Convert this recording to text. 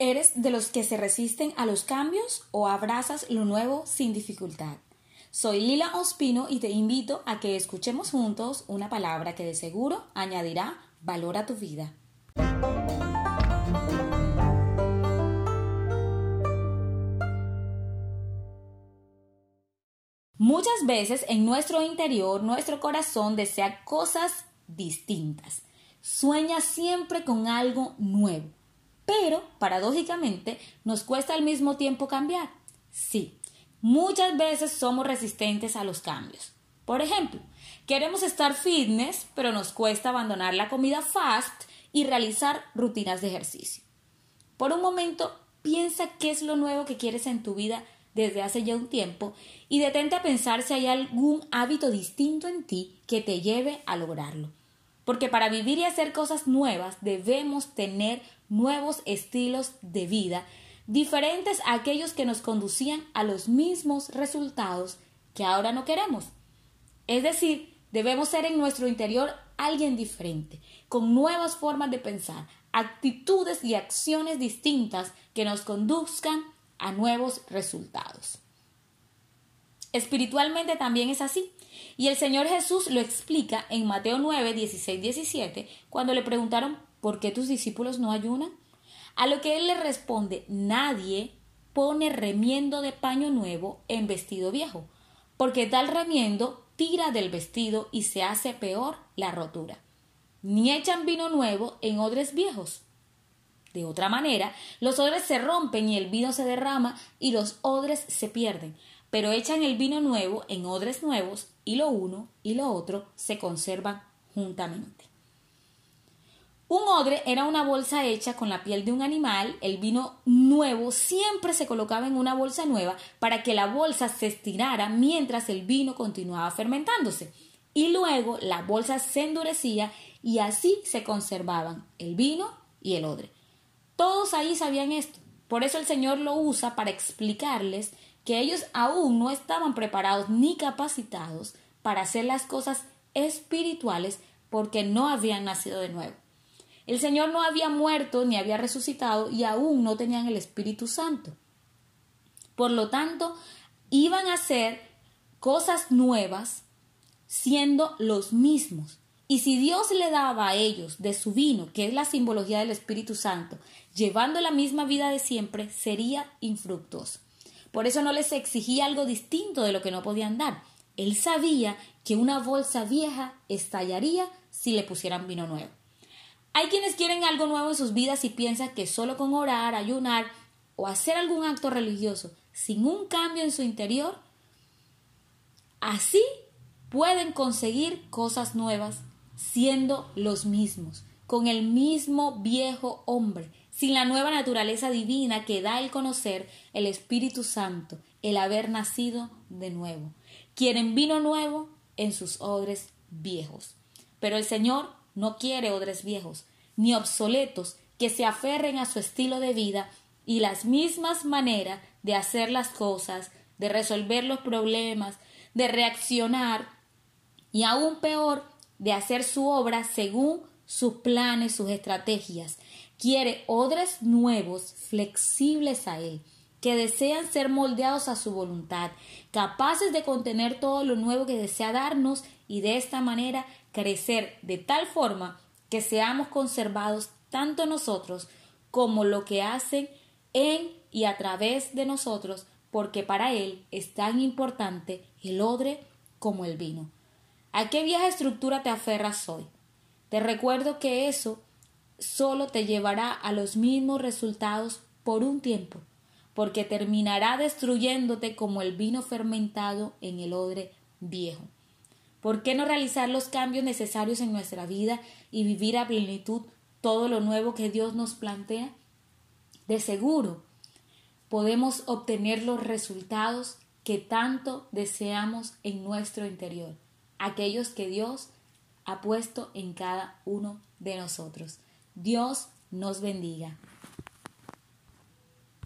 ¿Eres de los que se resisten a los cambios o abrazas lo nuevo sin dificultad? Soy Lila Ospino y te invito a que escuchemos juntos una palabra que de seguro añadirá valor a tu vida. Muchas veces en nuestro interior nuestro corazón desea cosas distintas. Sueña siempre con algo nuevo. Pero, paradójicamente, nos cuesta al mismo tiempo cambiar. Sí, muchas veces somos resistentes a los cambios. Por ejemplo, queremos estar fitness, pero nos cuesta abandonar la comida fast y realizar rutinas de ejercicio. Por un momento, piensa qué es lo nuevo que quieres en tu vida desde hace ya un tiempo y detente a pensar si hay algún hábito distinto en ti que te lleve a lograrlo. Porque para vivir y hacer cosas nuevas debemos tener nuevos estilos de vida diferentes a aquellos que nos conducían a los mismos resultados que ahora no queremos. Es decir, debemos ser en nuestro interior alguien diferente, con nuevas formas de pensar, actitudes y acciones distintas que nos conduzcan a nuevos resultados. Espiritualmente también es así. Y el Señor Jesús lo explica en Mateo 9, 16, 17, cuando le preguntaron, ¿por qué tus discípulos no ayunan? A lo que él le responde, nadie pone remiendo de paño nuevo en vestido viejo, porque tal remiendo tira del vestido y se hace peor la rotura. Ni echan vino nuevo en odres viejos. De otra manera, los odres se rompen y el vino se derrama y los odres se pierden pero echan el vino nuevo en odres nuevos y lo uno y lo otro se conservan juntamente. Un odre era una bolsa hecha con la piel de un animal, el vino nuevo siempre se colocaba en una bolsa nueva para que la bolsa se estirara mientras el vino continuaba fermentándose. Y luego la bolsa se endurecía y así se conservaban el vino y el odre. Todos ahí sabían esto. Por eso el Señor lo usa para explicarles que ellos aún no estaban preparados ni capacitados para hacer las cosas espirituales porque no habían nacido de nuevo. El Señor no había muerto ni había resucitado y aún no tenían el Espíritu Santo. Por lo tanto, iban a hacer cosas nuevas siendo los mismos. Y si Dios le daba a ellos de su vino, que es la simbología del Espíritu Santo, llevando la misma vida de siempre, sería infructuoso. Por eso no les exigía algo distinto de lo que no podían dar. Él sabía que una bolsa vieja estallaría si le pusieran vino nuevo. Hay quienes quieren algo nuevo en sus vidas y piensan que solo con orar, ayunar o hacer algún acto religioso sin un cambio en su interior, así pueden conseguir cosas nuevas siendo los mismos, con el mismo viejo hombre, sin la nueva naturaleza divina que da el conocer el Espíritu Santo, el haber nacido de nuevo. Quieren vino nuevo en sus odres viejos. Pero el Señor no quiere odres viejos, ni obsoletos que se aferren a su estilo de vida y las mismas maneras de hacer las cosas, de resolver los problemas, de reaccionar y aún peor, de hacer su obra según sus planes, sus estrategias. Quiere odres nuevos, flexibles a Él, que desean ser moldeados a su voluntad, capaces de contener todo lo nuevo que desea darnos y de esta manera crecer de tal forma que seamos conservados tanto nosotros como lo que hacen en y a través de nosotros, porque para Él es tan importante el odre como el vino. ¿A qué vieja estructura te aferras hoy? Te recuerdo que eso solo te llevará a los mismos resultados por un tiempo, porque terminará destruyéndote como el vino fermentado en el odre viejo. ¿Por qué no realizar los cambios necesarios en nuestra vida y vivir a plenitud todo lo nuevo que Dios nos plantea? De seguro podemos obtener los resultados que tanto deseamos en nuestro interior, aquellos que Dios ha puesto en cada uno de nosotros. Dios nos bendiga.